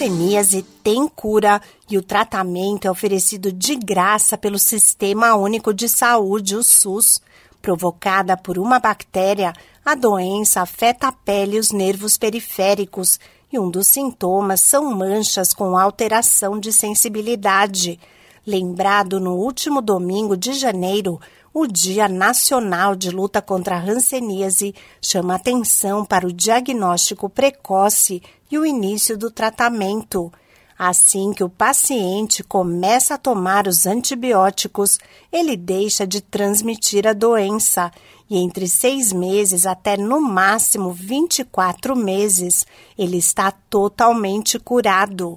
hanseníase tem cura e o tratamento é oferecido de graça pelo Sistema Único de Saúde, o SUS. Provocada por uma bactéria, a doença afeta a pele e os nervos periféricos e um dos sintomas são manchas com alteração de sensibilidade. Lembrado no último domingo de janeiro, o Dia Nacional de Luta contra a Hanseníase chama atenção para o diagnóstico precoce e o início do tratamento. Assim que o paciente começa a tomar os antibióticos, ele deixa de transmitir a doença e entre seis meses até no máximo 24 meses, ele está totalmente curado.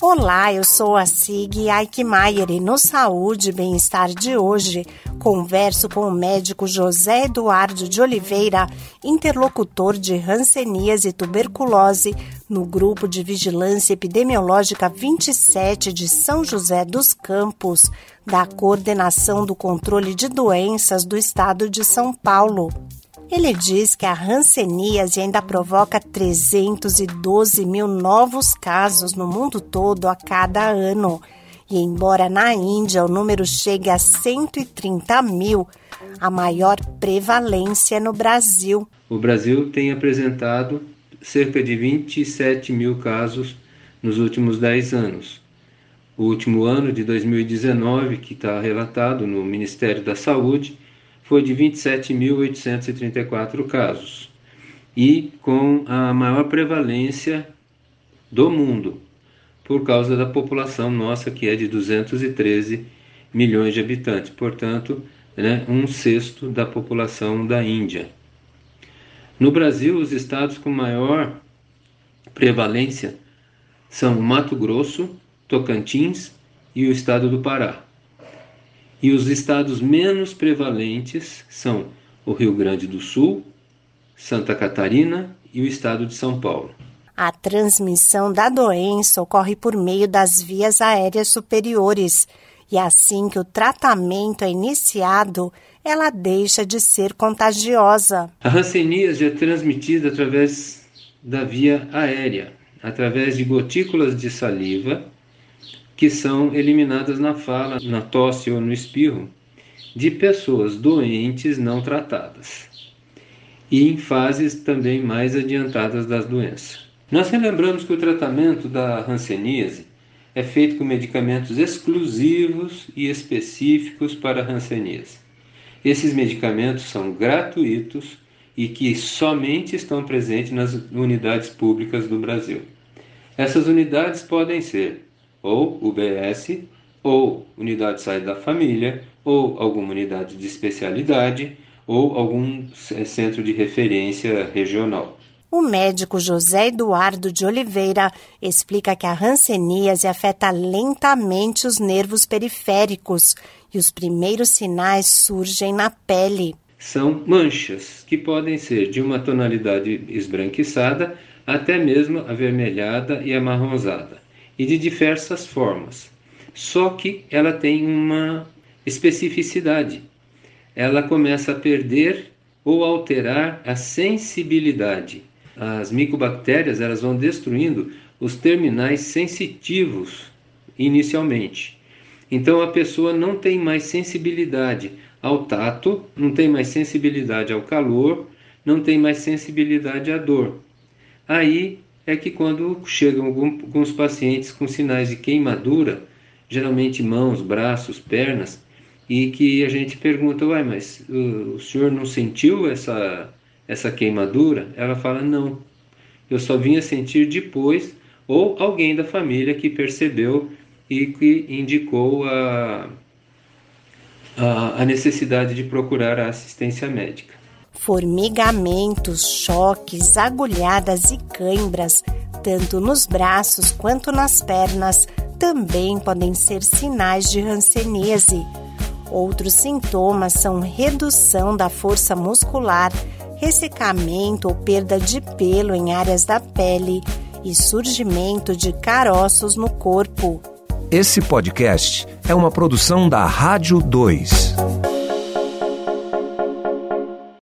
Olá, eu sou a Sig Aikmaier e no Saúde e Bem-Estar de hoje converso com o médico José Eduardo de Oliveira, interlocutor de Hansenias e Tuberculose no Grupo de Vigilância Epidemiológica 27 de São José dos Campos, da Coordenação do Controle de Doenças do Estado de São Paulo. Ele diz que a hanseníase ainda provoca 312 mil novos casos no mundo todo a cada ano. E embora na Índia o número chegue a 130 mil, a maior prevalência é no Brasil. O Brasil tem apresentado cerca de 27 mil casos nos últimos 10 anos. O último ano de 2019, que está relatado no Ministério da Saúde, foi de 27.834 casos e com a maior prevalência do mundo, por causa da população nossa, que é de 213 milhões de habitantes, portanto, né, um sexto da população da Índia. No Brasil, os estados com maior prevalência são Mato Grosso, Tocantins e o estado do Pará. E os estados menos prevalentes são o Rio Grande do Sul, Santa Catarina e o estado de São Paulo. A transmissão da doença ocorre por meio das vias aéreas superiores. E assim que o tratamento é iniciado, ela deixa de ser contagiosa. A hanseníase é transmitida através da via aérea, através de gotículas de saliva que são eliminadas na fala, na tosse ou no espirro de pessoas doentes não tratadas e em fases também mais adiantadas das doenças. Nós relembramos que o tratamento da hanseníase é feito com medicamentos exclusivos e específicos para a hanseníase. Esses medicamentos são gratuitos e que somente estão presentes nas unidades públicas do Brasil. Essas unidades podem ser ou UBS, ou unidade de da família, ou alguma unidade de especialidade, ou algum centro de referência regional. O médico José Eduardo de Oliveira explica que a hanseníase afeta lentamente os nervos periféricos e os primeiros sinais surgem na pele. São manchas que podem ser de uma tonalidade esbranquiçada até mesmo avermelhada e amarronzada e de diversas formas. Só que ela tem uma especificidade. Ela começa a perder ou alterar a sensibilidade. As micobactérias elas vão destruindo os terminais sensitivos inicialmente. Então a pessoa não tem mais sensibilidade ao tato, não tem mais sensibilidade ao calor, não tem mais sensibilidade à dor. Aí é que quando chegam alguns pacientes com sinais de queimadura, geralmente mãos, braços, pernas, e que a gente pergunta, uai, mas o senhor não sentiu essa, essa queimadura? Ela fala, não, eu só vinha sentir depois, ou alguém da família que percebeu e que indicou a, a, a necessidade de procurar a assistência médica. Formigamentos, choques, agulhadas e cãibras, tanto nos braços quanto nas pernas, também podem ser sinais de hanseníase. Outros sintomas são redução da força muscular, ressecamento ou perda de pelo em áreas da pele e surgimento de caroços no corpo. Esse podcast é uma produção da Rádio 2.